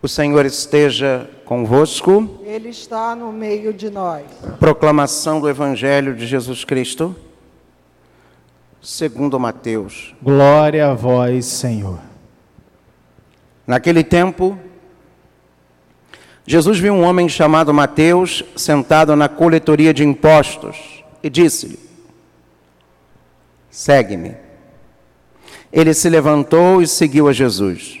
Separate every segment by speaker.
Speaker 1: O Senhor esteja convosco.
Speaker 2: Ele está no meio de nós.
Speaker 1: Proclamação do Evangelho de Jesus Cristo, segundo Mateus.
Speaker 3: Glória a vós, Senhor.
Speaker 1: Naquele tempo, Jesus viu um homem chamado Mateus sentado na coletoria de impostos e disse-lhe: Segue-me. Ele se levantou e seguiu a Jesus.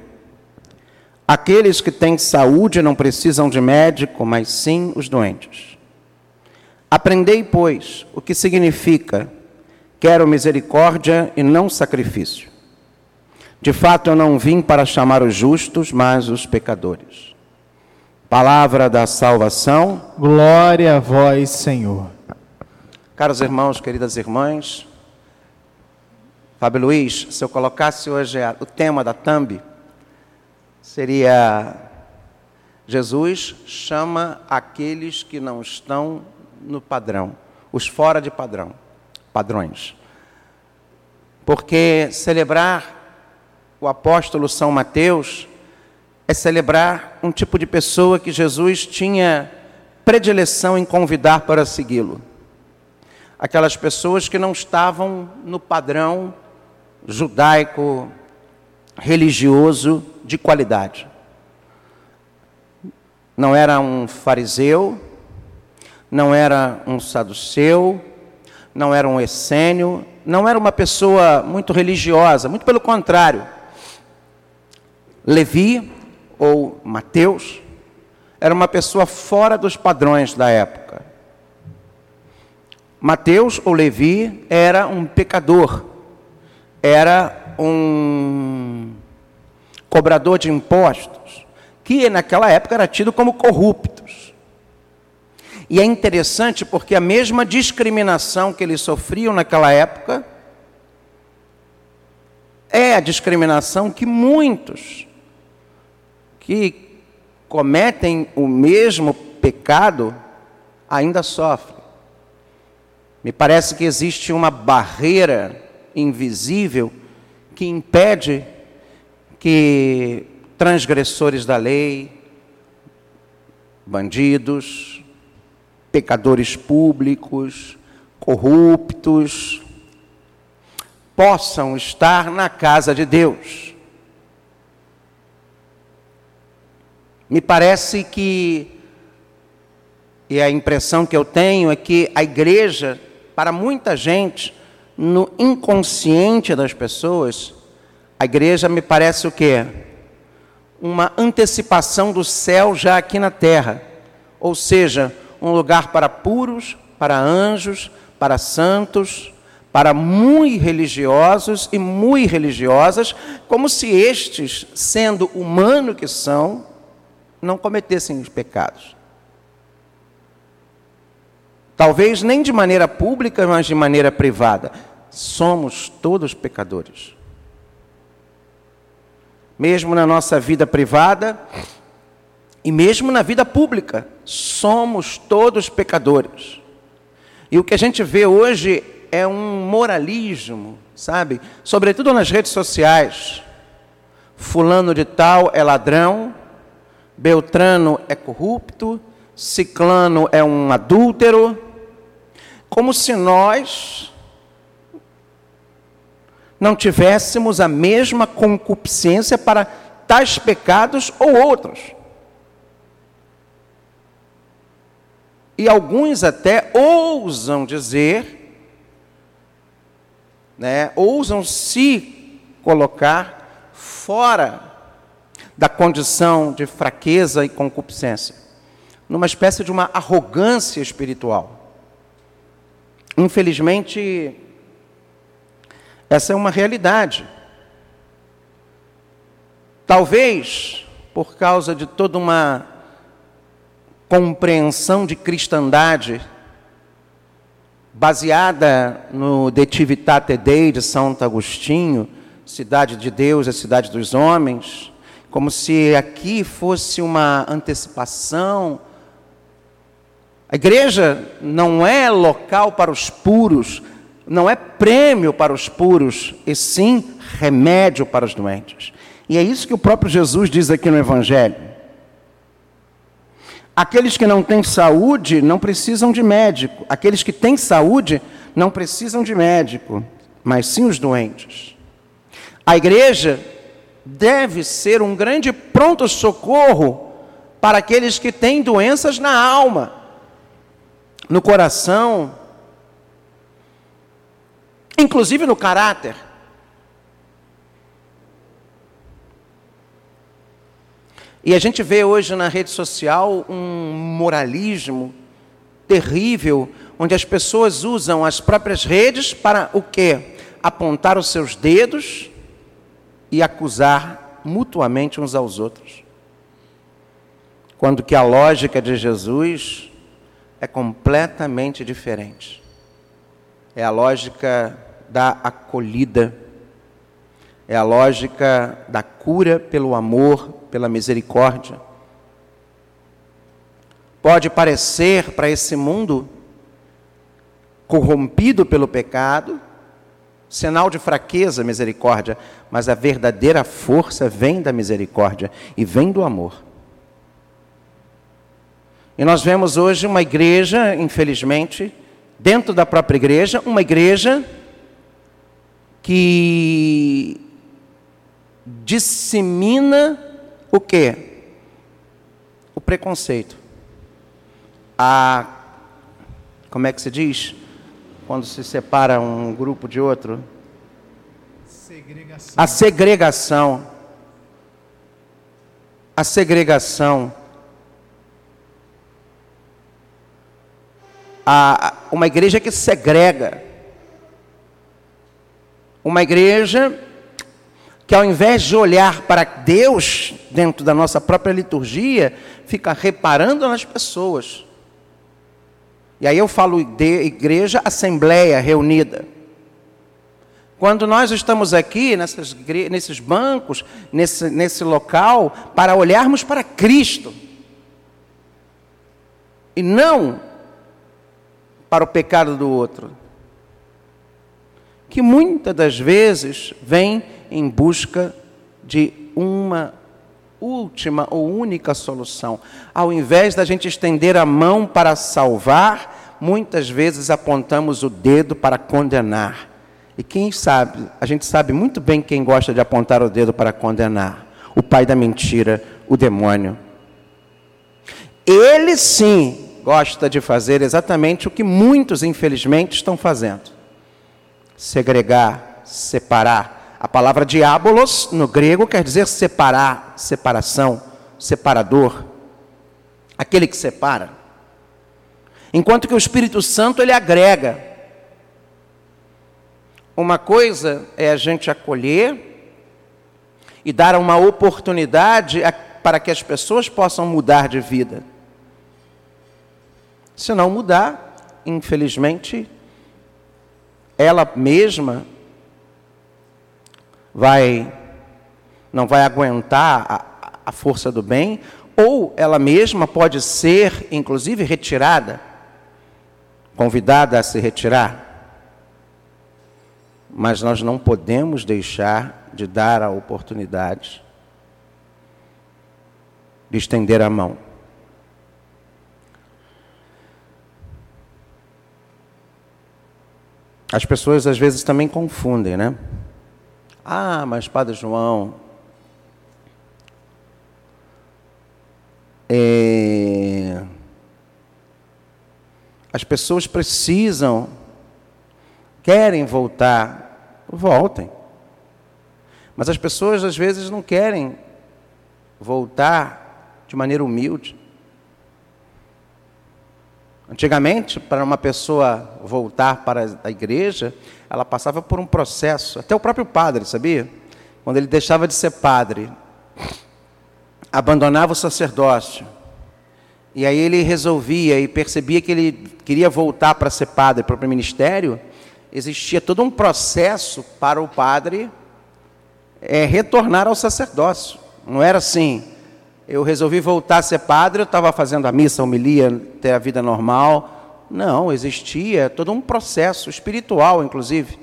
Speaker 1: Aqueles que têm saúde não precisam de médico, mas sim os doentes. Aprendei, pois, o que significa: quero misericórdia e não sacrifício. De fato, eu não vim para chamar os justos, mas os pecadores. Palavra da salvação.
Speaker 3: Glória a vós, Senhor.
Speaker 1: Caros irmãos, queridas irmãs, Fábio Luiz, se eu colocasse hoje o tema da thumb, seria Jesus chama aqueles que não estão no padrão, os fora de padrão, padrões. Porque celebrar o apóstolo São Mateus é celebrar um tipo de pessoa que Jesus tinha predileção em convidar para segui-lo. Aquelas pessoas que não estavam no padrão judaico religioso de qualidade. Não era um fariseu, não era um saduceu, não era um essênio, não era uma pessoa muito religiosa, muito pelo contrário. Levi, ou Mateus, era uma pessoa fora dos padrões da época. Mateus, ou Levi, era um pecador, era um cobrador de impostos, que naquela época era tido como corruptos. E é interessante porque a mesma discriminação que eles sofriam naquela época é a discriminação que muitos que cometem o mesmo pecado ainda sofrem. Me parece que existe uma barreira invisível que impede que transgressores da lei, bandidos, pecadores públicos, corruptos, possam estar na casa de Deus. Me parece que, e a impressão que eu tenho é que a igreja, para muita gente, no inconsciente das pessoas, a igreja me parece o quê? Uma antecipação do céu já aqui na terra. Ou seja, um lugar para puros, para anjos, para santos, para muito religiosos e muito religiosas, como se estes, sendo humano que são, não cometessem os pecados. Talvez nem de maneira pública, mas de maneira privada. Somos todos pecadores mesmo na nossa vida privada e mesmo na vida pública. Somos todos pecadores. E o que a gente vê hoje é um moralismo, sabe? Sobretudo nas redes sociais. Fulano de tal é ladrão, Beltrano é corrupto, Ciclano é um adúltero. Como se nós não tivéssemos a mesma concupiscência para tais pecados ou outros. E alguns até ousam dizer, né, ousam se colocar fora da condição de fraqueza e concupiscência, numa espécie de uma arrogância espiritual. Infelizmente, essa é uma realidade. Talvez por causa de toda uma compreensão de cristandade baseada no De Civitate Dei de Santo Agostinho, cidade de Deus, a cidade dos homens, como se aqui fosse uma antecipação. A igreja não é local para os puros, não é prêmio para os puros, e sim remédio para os doentes. E é isso que o próprio Jesus diz aqui no Evangelho. Aqueles que não têm saúde não precisam de médico. Aqueles que têm saúde não precisam de médico, mas sim os doentes. A igreja deve ser um grande pronto-socorro para aqueles que têm doenças na alma, no coração, inclusive no caráter. E a gente vê hoje na rede social um moralismo terrível, onde as pessoas usam as próprias redes para o quê? Apontar os seus dedos e acusar mutuamente uns aos outros. Quando que a lógica de Jesus é completamente diferente. É a lógica da acolhida, é a lógica da cura pelo amor, pela misericórdia. Pode parecer para esse mundo corrompido pelo pecado, sinal de fraqueza, misericórdia, mas a verdadeira força vem da misericórdia e vem do amor. E nós vemos hoje uma igreja, infelizmente, dentro da própria igreja, uma igreja que dissemina o que? O preconceito. A como é que se diz? Quando se separa um grupo de outro? Segregação. A segregação. A segregação. A, uma igreja que segrega. Uma igreja que ao invés de olhar para Deus dentro da nossa própria liturgia, fica reparando nas pessoas. E aí eu falo de igreja, assembleia reunida. Quando nós estamos aqui, nessas, nesses bancos, nesse, nesse local, para olharmos para Cristo, e não para o pecado do outro, que muitas das vezes vem em busca de uma última ou única solução. Ao invés da gente estender a mão para salvar, muitas vezes apontamos o dedo para condenar. E quem sabe, a gente sabe muito bem quem gosta de apontar o dedo para condenar: o pai da mentira, o demônio. Ele sim gosta de fazer exatamente o que muitos, infelizmente, estão fazendo: segregar, separar a palavra diabolos no grego quer dizer separar, separação, separador, aquele que separa. Enquanto que o Espírito Santo ele agrega. Uma coisa é a gente acolher e dar uma oportunidade para que as pessoas possam mudar de vida. Se não mudar, infelizmente, ela mesma vai não vai aguentar a, a força do bem, ou ela mesma pode ser, inclusive, retirada, convidada a se retirar. Mas nós não podemos deixar de dar a oportunidade de estender a mão. As pessoas às vezes também confundem, né? Ah, mas Padre João, é, as pessoas precisam, querem voltar, voltem. Mas as pessoas às vezes não querem voltar de maneira humilde. Antigamente, para uma pessoa voltar para a igreja, ela passava por um processo, até o próprio padre, sabia? Quando ele deixava de ser padre, abandonava o sacerdócio e aí ele resolvia e percebia que ele queria voltar para ser padre, para o ministério, existia todo um processo para o padre é, retornar ao sacerdócio. Não era assim, eu resolvi voltar a ser padre, eu estava fazendo a missa, a homilia, ter a vida normal. Não, existia todo um processo espiritual, inclusive.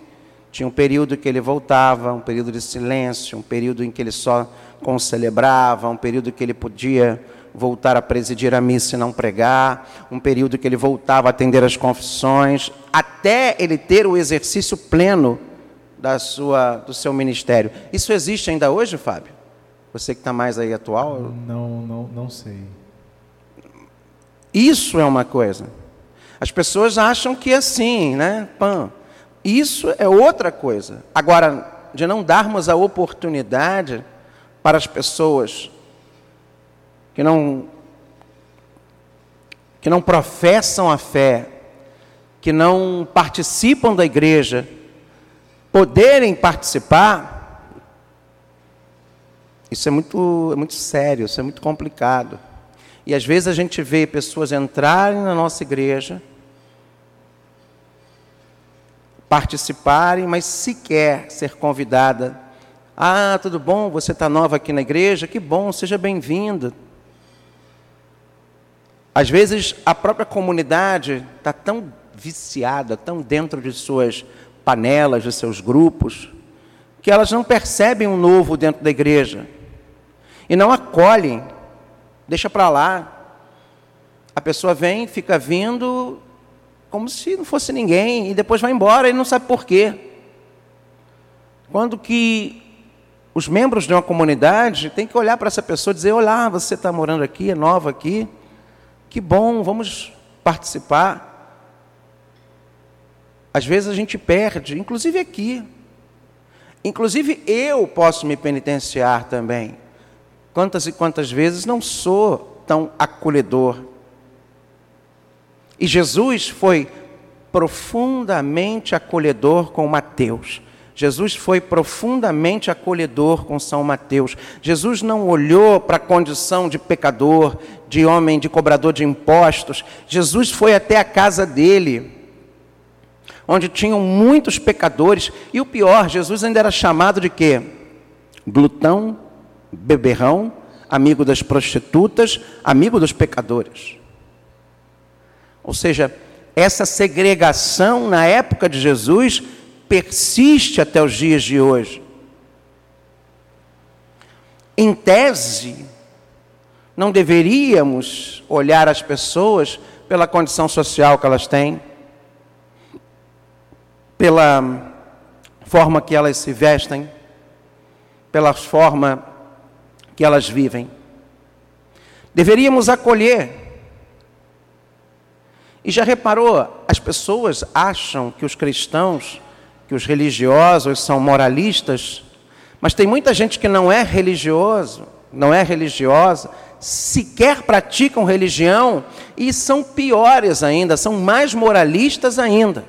Speaker 1: Tinha um período que ele voltava, um período de silêncio, um período em que ele só concelebrava, um período que ele podia voltar a presidir a missa e não pregar, um período que ele voltava a atender as confissões, até ele ter o exercício pleno da sua, do seu ministério. Isso existe ainda hoje, Fábio? Você que está mais aí atual?
Speaker 3: Não, não, não sei.
Speaker 1: Isso é uma coisa. As pessoas acham que é assim, né? Pã. Isso é outra coisa. Agora, de não darmos a oportunidade para as pessoas que não que não professam a fé, que não participam da igreja, poderem participar, isso é muito, é muito sério, isso é muito complicado. E às vezes a gente vê pessoas entrarem na nossa igreja, participarem, mas sequer ser convidada. Ah, tudo bom? Você está nova aqui na igreja? Que bom, seja bem-vinda. Às vezes a própria comunidade está tão viciada, tão dentro de suas panelas, de seus grupos, que elas não percebem um novo dentro da igreja e não acolhem, deixa para lá. A pessoa vem, fica vindo como se não fosse ninguém e depois vai embora e não sabe por quê. Quando que os membros de uma comunidade têm que olhar para essa pessoa e dizer: Olá, você está morando aqui, é nova aqui, que bom, vamos participar. Às vezes a gente perde, inclusive aqui. Inclusive eu posso me penitenciar também. Quantas e quantas vezes não sou tão acolhedor. E Jesus foi profundamente acolhedor com Mateus. Jesus foi profundamente acolhedor com São Mateus. Jesus não olhou para a condição de pecador, de homem, de cobrador de impostos. Jesus foi até a casa dele, onde tinham muitos pecadores. E o pior, Jesus ainda era chamado de quê? Glutão, beberrão, amigo das prostitutas, amigo dos pecadores. Ou seja, essa segregação na época de Jesus persiste até os dias de hoje. Em tese, não deveríamos olhar as pessoas pela condição social que elas têm, pela forma que elas se vestem, pela forma que elas vivem. Deveríamos acolher. E já reparou, as pessoas acham que os cristãos que os religiosos são moralistas, mas tem muita gente que não é religioso, não é religiosa, sequer praticam religião e são piores ainda, são mais moralistas ainda.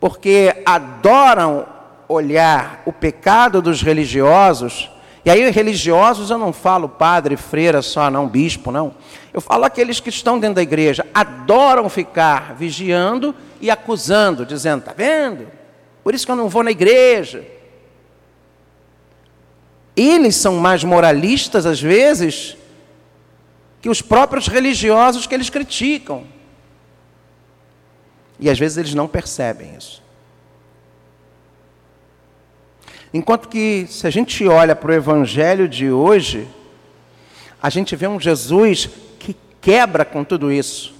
Speaker 1: Porque adoram olhar o pecado dos religiosos, e aí religiosos eu não falo padre, freira só, não, bispo, não. Eu falo aqueles que estão dentro da igreja, adoram ficar vigiando e acusando, dizendo, tá vendo? Por isso que eu não vou na igreja. Eles são mais moralistas, às vezes, que os próprios religiosos que eles criticam. E às vezes eles não percebem isso. Enquanto que, se a gente olha para o Evangelho de hoje, a gente vê um Jesus que quebra com tudo isso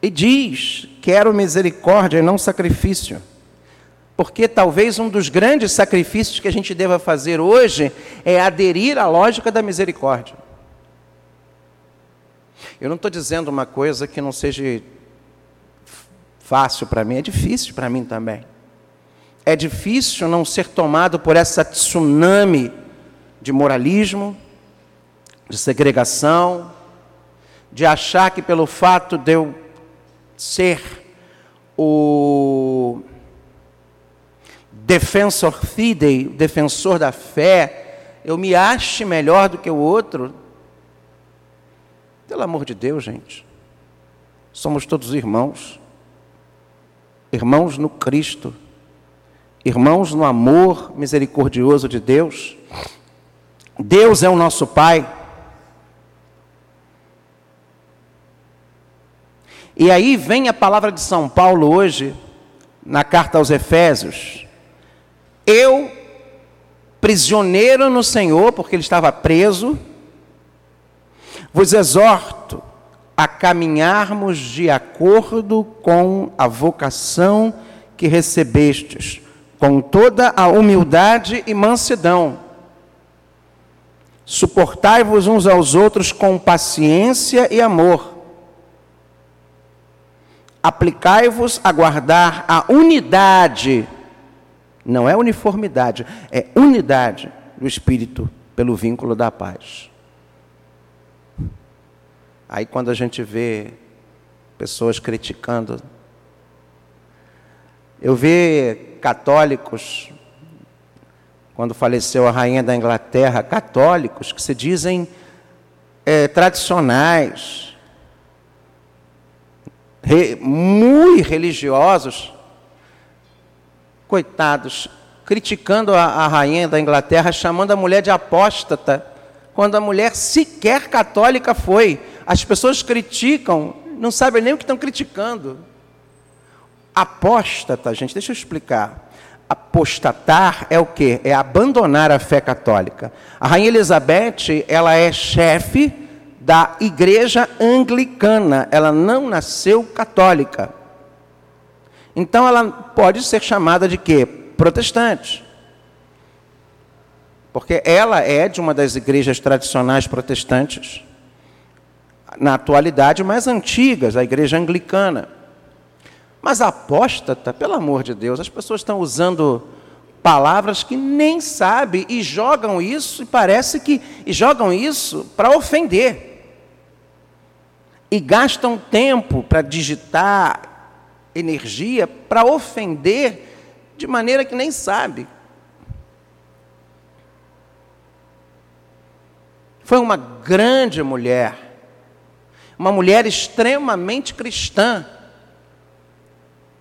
Speaker 1: e diz: Quero misericórdia e não sacrifício. Porque talvez um dos grandes sacrifícios que a gente deva fazer hoje é aderir à lógica da misericórdia. Eu não estou dizendo uma coisa que não seja fácil para mim, é difícil para mim também. É difícil não ser tomado por essa tsunami de moralismo, de segregação, de achar que pelo fato de eu ser o defensor fidei, defensor da fé, eu me ache melhor do que o outro. Pelo amor de Deus, gente. Somos todos irmãos. Irmãos no Cristo. Irmãos no amor misericordioso de Deus. Deus é o nosso Pai. E aí vem a palavra de São Paulo hoje, na carta aos Efésios. Eu, prisioneiro no Senhor, porque ele estava preso, vos exorto a caminharmos de acordo com a vocação que recebestes, com toda a humildade e mansidão. Suportai-vos uns aos outros com paciência e amor aplicai-vos a guardar a unidade, não é uniformidade, é unidade do Espírito pelo vínculo da paz. Aí quando a gente vê pessoas criticando, eu vi católicos, quando faleceu a rainha da Inglaterra, católicos que se dizem é, tradicionais, re, muito religiosos, coitados, criticando a, a rainha da Inglaterra, chamando a mulher de apóstata, quando a mulher sequer católica foi. As pessoas criticam, não sabem nem o que estão criticando. Apóstata, gente, deixa eu explicar. Apostatar é o que? É abandonar a fé católica. A rainha Elizabeth, ela é chefe da igreja anglicana, ela não nasceu católica. Então ela pode ser chamada de quê? Protestante. Porque ela é de uma das igrejas tradicionais protestantes, na atualidade mais antigas, a igreja anglicana. Mas apóstata, pelo amor de Deus, as pessoas estão usando palavras que nem sabem e jogam isso, e parece que e jogam isso para ofender e gastam tempo para digitar energia para ofender de maneira que nem sabe. Foi uma grande mulher, uma mulher extremamente cristã,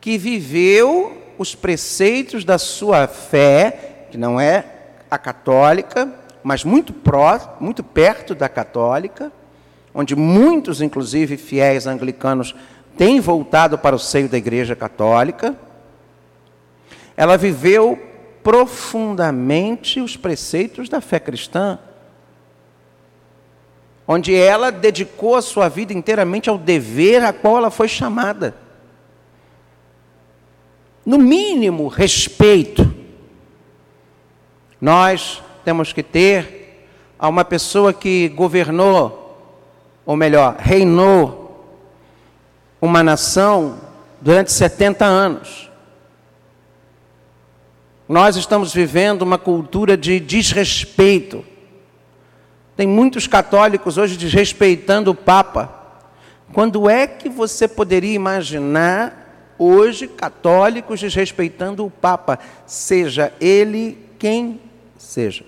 Speaker 1: que viveu os preceitos da sua fé, que não é a católica, mas muito, pró, muito perto da católica, onde muitos, inclusive fiéis anglicanos, têm voltado para o seio da Igreja Católica. Ela viveu profundamente os preceitos da fé cristã, onde ela dedicou a sua vida inteiramente ao dever a qual ela foi chamada. No mínimo, respeito. Nós temos que ter a uma pessoa que governou ou melhor, reinou uma nação durante 70 anos. Nós estamos vivendo uma cultura de desrespeito. Tem muitos católicos hoje desrespeitando o Papa. Quando é que você poderia imaginar hoje católicos desrespeitando o Papa, seja ele quem seja?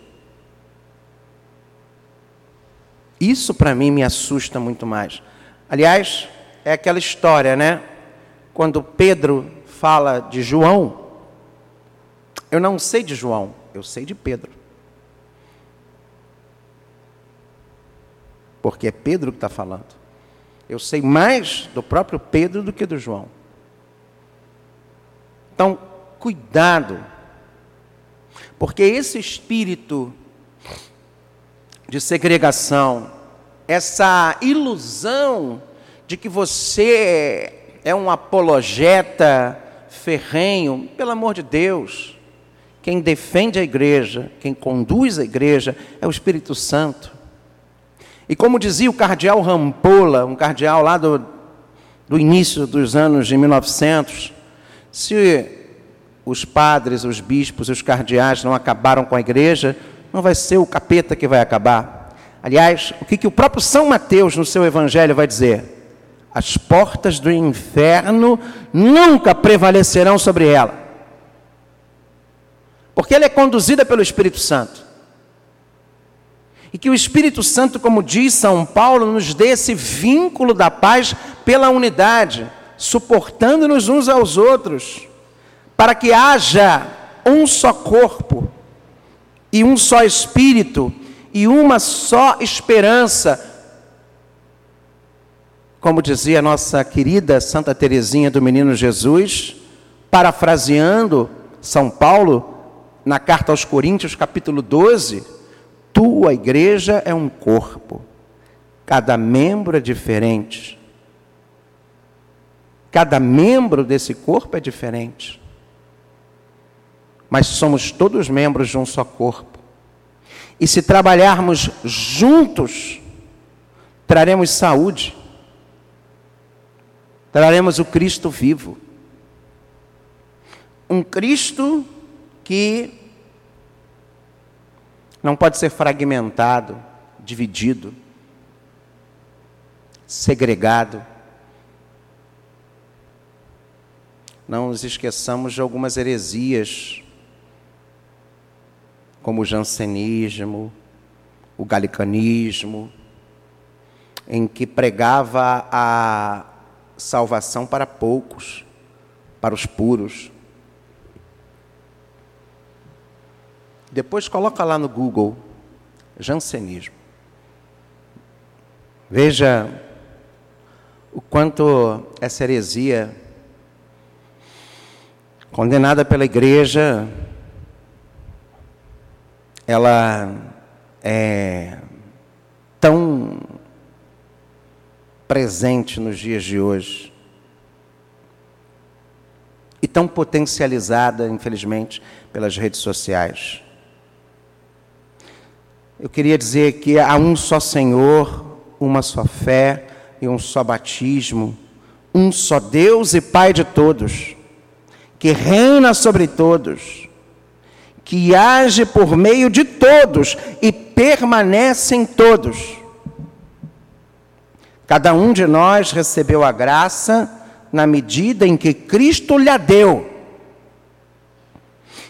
Speaker 1: Isso para mim me assusta muito mais. Aliás, é aquela história, né? Quando Pedro fala de João, eu não sei de João, eu sei de Pedro. Porque é Pedro que está falando. Eu sei mais do próprio Pedro do que do João. Então, cuidado. Porque esse espírito de segregação, essa ilusão de que você é um apologeta ferrenho, pelo amor de Deus, quem defende a igreja, quem conduz a igreja é o Espírito Santo. E como dizia o cardeal Rampola, um cardeal lá do, do início dos anos de 1900, se os padres, os bispos os cardeais não acabaram com a igreja, não vai ser o capeta que vai acabar. Aliás, o que, que o próprio São Mateus no seu evangelho vai dizer? As portas do inferno nunca prevalecerão sobre ela. Porque ela é conduzida pelo Espírito Santo. E que o Espírito Santo, como diz São Paulo, nos dê esse vínculo da paz pela unidade, suportando-nos uns aos outros, para que haja um só corpo e um só espírito e uma só esperança. Como dizia nossa querida Santa Teresinha do Menino Jesus, parafraseando São Paulo na carta aos Coríntios, capítulo 12, tua igreja é um corpo, cada membro é diferente. Cada membro desse corpo é diferente. Mas somos todos membros de um só corpo. E se trabalharmos juntos, traremos saúde, traremos o Cristo vivo. Um Cristo que não pode ser fragmentado, dividido, segregado. Não nos esqueçamos de algumas heresias, como o jansenismo, o galicanismo, em que pregava a salvação para poucos, para os puros. Depois coloca lá no Google jansenismo. Veja o quanto essa heresia condenada pela igreja ela é tão presente nos dias de hoje e tão potencializada, infelizmente, pelas redes sociais. Eu queria dizer que há um só Senhor, uma só fé e um só batismo, um só Deus e Pai de todos, que reina sobre todos, que age por meio de todos e permanece em todos. Cada um de nós recebeu a graça na medida em que Cristo lhe deu.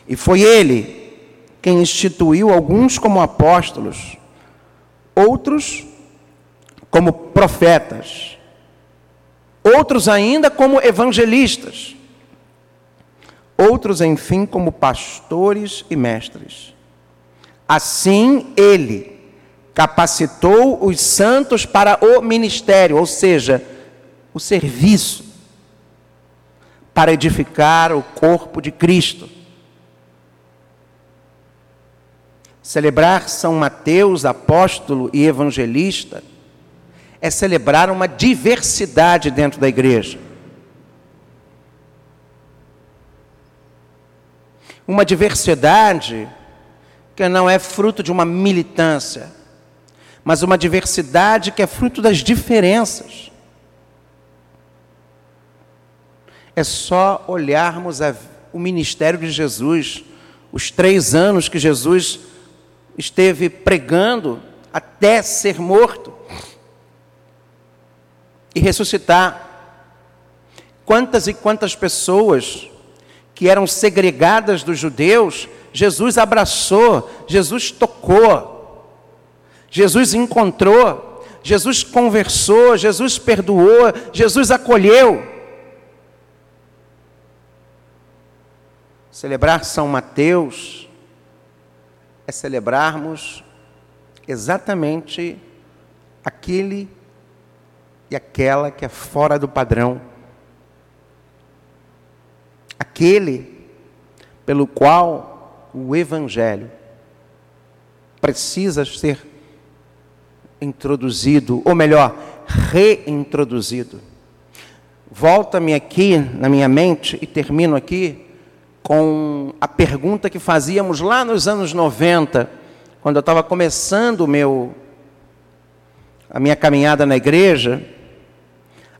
Speaker 1: E foi Ele quem instituiu alguns como apóstolos, outros como profetas, outros ainda como evangelistas, outros, enfim, como pastores e mestres. Assim, ele capacitou os santos para o ministério, ou seja, o serviço, para edificar o corpo de Cristo Celebrar São Mateus, apóstolo e evangelista, é celebrar uma diversidade dentro da igreja. Uma diversidade que não é fruto de uma militância, mas uma diversidade que é fruto das diferenças. É só olharmos a, o ministério de Jesus, os três anos que Jesus esteve pregando até ser morto e ressuscitar. Quantas e quantas pessoas que eram segregadas dos judeus, Jesus abraçou, Jesus tocou, Jesus encontrou, Jesus conversou, Jesus perdoou, Jesus acolheu. Celebrar São Mateus, é celebrarmos exatamente aquele e aquela que é fora do padrão. Aquele pelo qual o Evangelho precisa ser introduzido, ou melhor, reintroduzido. Volta-me aqui na minha mente e termino aqui com a pergunta que fazíamos lá nos anos 90, quando eu estava começando meu a minha caminhada na igreja,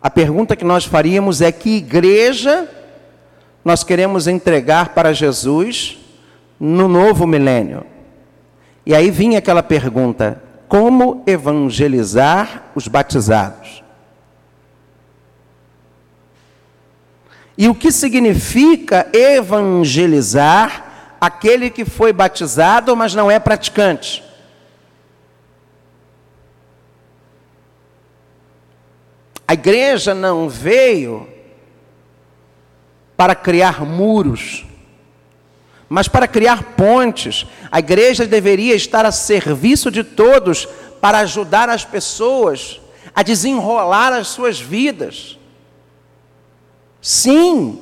Speaker 1: a pergunta que nós faríamos é que igreja nós queremos entregar para Jesus no novo milênio. E aí vinha aquela pergunta: como evangelizar os batizados? E o que significa evangelizar aquele que foi batizado, mas não é praticante? A igreja não veio para criar muros, mas para criar pontes. A igreja deveria estar a serviço de todos para ajudar as pessoas a desenrolar as suas vidas. Sim.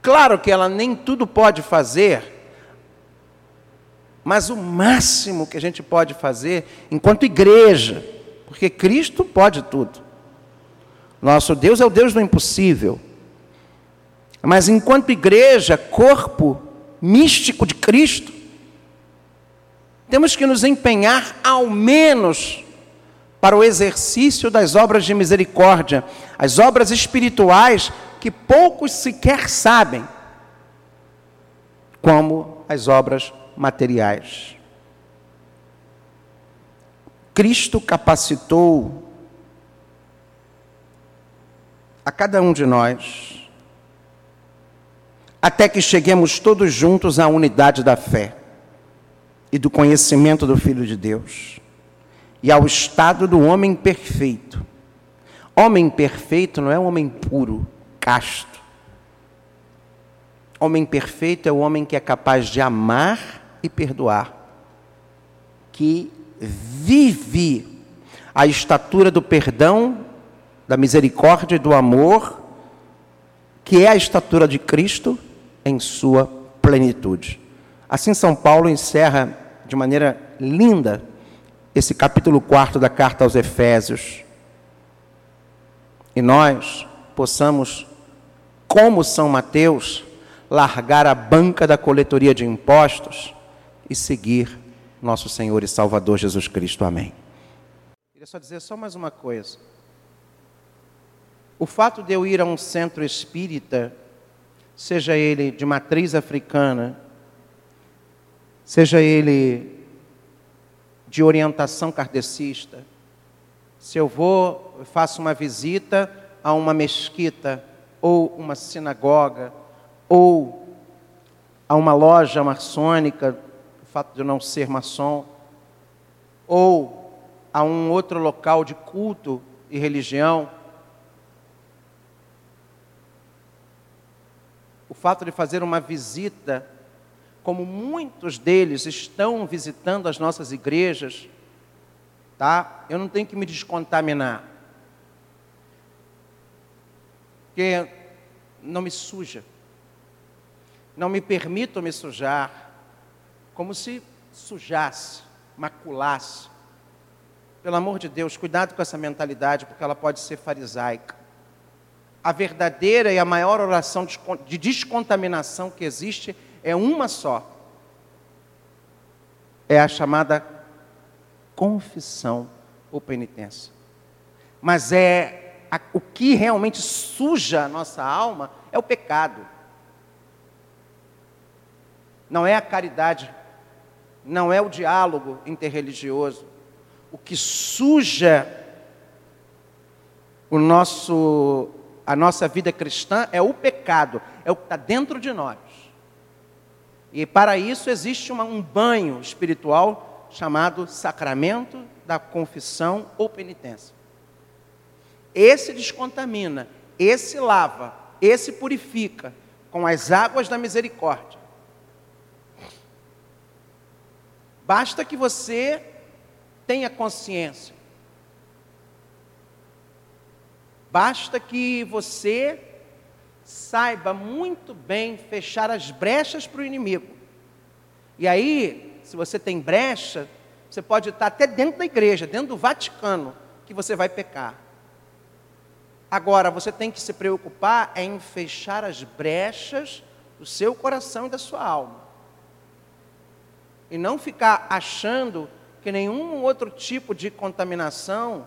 Speaker 1: Claro que ela nem tudo pode fazer, mas o máximo que a gente pode fazer enquanto igreja, porque Cristo pode tudo. Nosso Deus é o Deus do impossível. Mas enquanto igreja, corpo místico de Cristo, temos que nos empenhar ao menos para o exercício das obras de misericórdia, as obras espirituais que poucos sequer sabem, como as obras materiais. Cristo capacitou a cada um de nós, até que cheguemos todos juntos à unidade da fé e do conhecimento do Filho de Deus e ao estado do homem perfeito. Homem perfeito não é um homem puro, casto. Homem perfeito é o homem que é capaz de amar e perdoar, que vive a estatura do perdão, da misericórdia e do amor, que é a estatura de Cristo em sua plenitude. Assim, São Paulo encerra de maneira linda esse capítulo 4 da carta aos Efésios. E nós possamos, como São Mateus, largar a banca da coletoria de impostos e seguir nosso Senhor e Salvador Jesus Cristo. Amém. Queria só dizer só mais uma coisa. O fato de eu ir a um centro espírita, seja ele de matriz africana, seja ele de orientação kardecista, se eu vou, faço uma visita a uma mesquita, ou uma sinagoga, ou a uma loja maçônica, fato de eu não ser maçom, ou a um outro local de culto e religião, fato de fazer uma visita, como muitos deles estão visitando as nossas igrejas, tá? Eu não tenho que me descontaminar. Porque não me suja. Não me permito me sujar como se sujasse, maculasse. Pelo amor de Deus, cuidado com essa mentalidade, porque ela pode ser farisaica. A verdadeira e a maior oração de descontaminação que existe é uma só. É a chamada confissão ou penitência. Mas é a, o que realmente suja a nossa alma é o pecado. Não é a caridade não é o diálogo interreligioso. O que suja o nosso, a nossa vida cristã é o pecado, é o que está dentro de nós. E para isso existe uma, um banho espiritual chamado sacramento da confissão ou penitência. Esse descontamina, esse lava, esse purifica com as águas da misericórdia. Basta que você tenha consciência. Basta que você saiba muito bem fechar as brechas para o inimigo. E aí, se você tem brecha, você pode estar até dentro da igreja, dentro do Vaticano, que você vai pecar. Agora, você tem que se preocupar em fechar as brechas do seu coração e da sua alma e não ficar achando que nenhum outro tipo de contaminação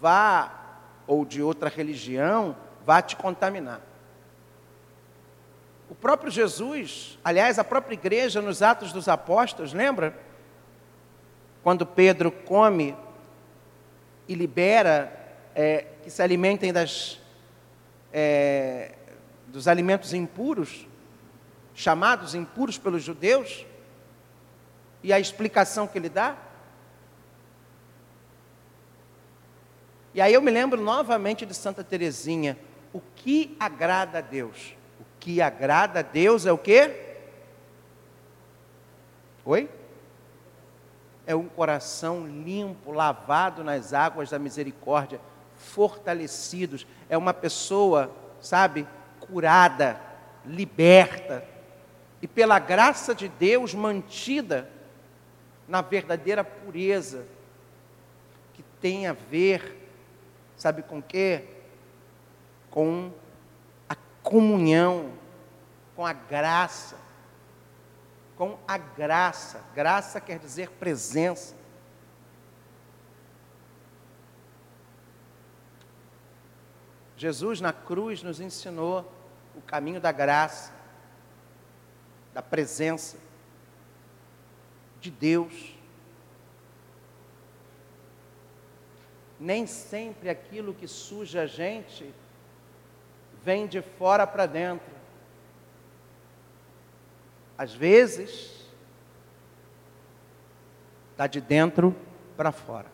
Speaker 1: vá, ou de outra religião, vá te contaminar. O próprio Jesus, aliás, a própria igreja nos Atos dos Apóstolos, lembra? Quando Pedro come e libera é, que se alimentem das, é, dos alimentos impuros, chamados impuros pelos judeus, e a explicação que ele dá? E aí eu me lembro novamente de Santa Teresinha. O que agrada a Deus? O que agrada a Deus é o quê? Oi? É um coração limpo, lavado nas águas da misericórdia, fortalecidos. É uma pessoa, sabe, curada, liberta e pela graça de Deus mantida na verdadeira pureza, que tem a ver, sabe com quê? Com a comunhão, com a graça. Com a graça. Graça quer dizer presença. Jesus na cruz nos ensinou o caminho da graça, da presença de Deus. Nem sempre aquilo que suja a gente vem de fora para dentro. Às vezes, está de dentro para fora.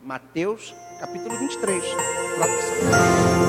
Speaker 1: Mateus capítulo 23. Próximo.